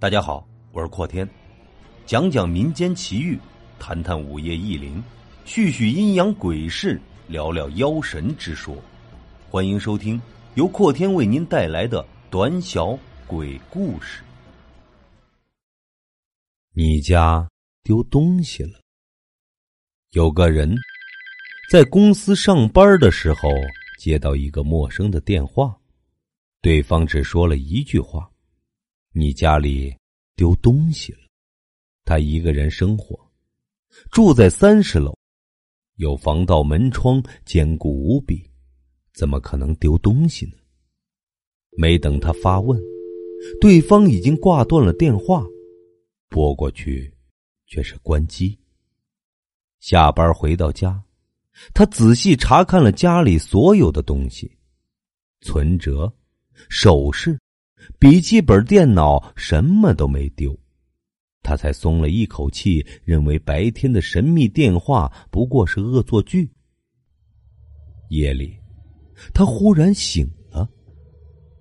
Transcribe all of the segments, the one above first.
大家好，我是阔天，讲讲民间奇遇，谈谈午夜异灵，叙叙阴阳鬼事，聊聊妖神之说。欢迎收听由阔天为您带来的短小鬼故事。你家丢东西了？有个人在公司上班的时候，接到一个陌生的电话，对方只说了一句话。你家里丢东西了？他一个人生活，住在三十楼，有防盗门窗，坚固无比，怎么可能丢东西呢？没等他发问，对方已经挂断了电话，拨过去却是关机。下班回到家，他仔细查看了家里所有的东西，存折、首饰。笔记本电脑什么都没丢，他才松了一口气，认为白天的神秘电话不过是恶作剧。夜里，他忽然醒了，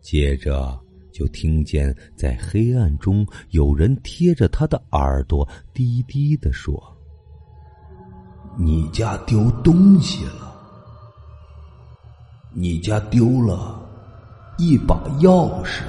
接着就听见在黑暗中有人贴着他的耳朵低低的说：“你家丢东西了，你家丢了一把钥匙。”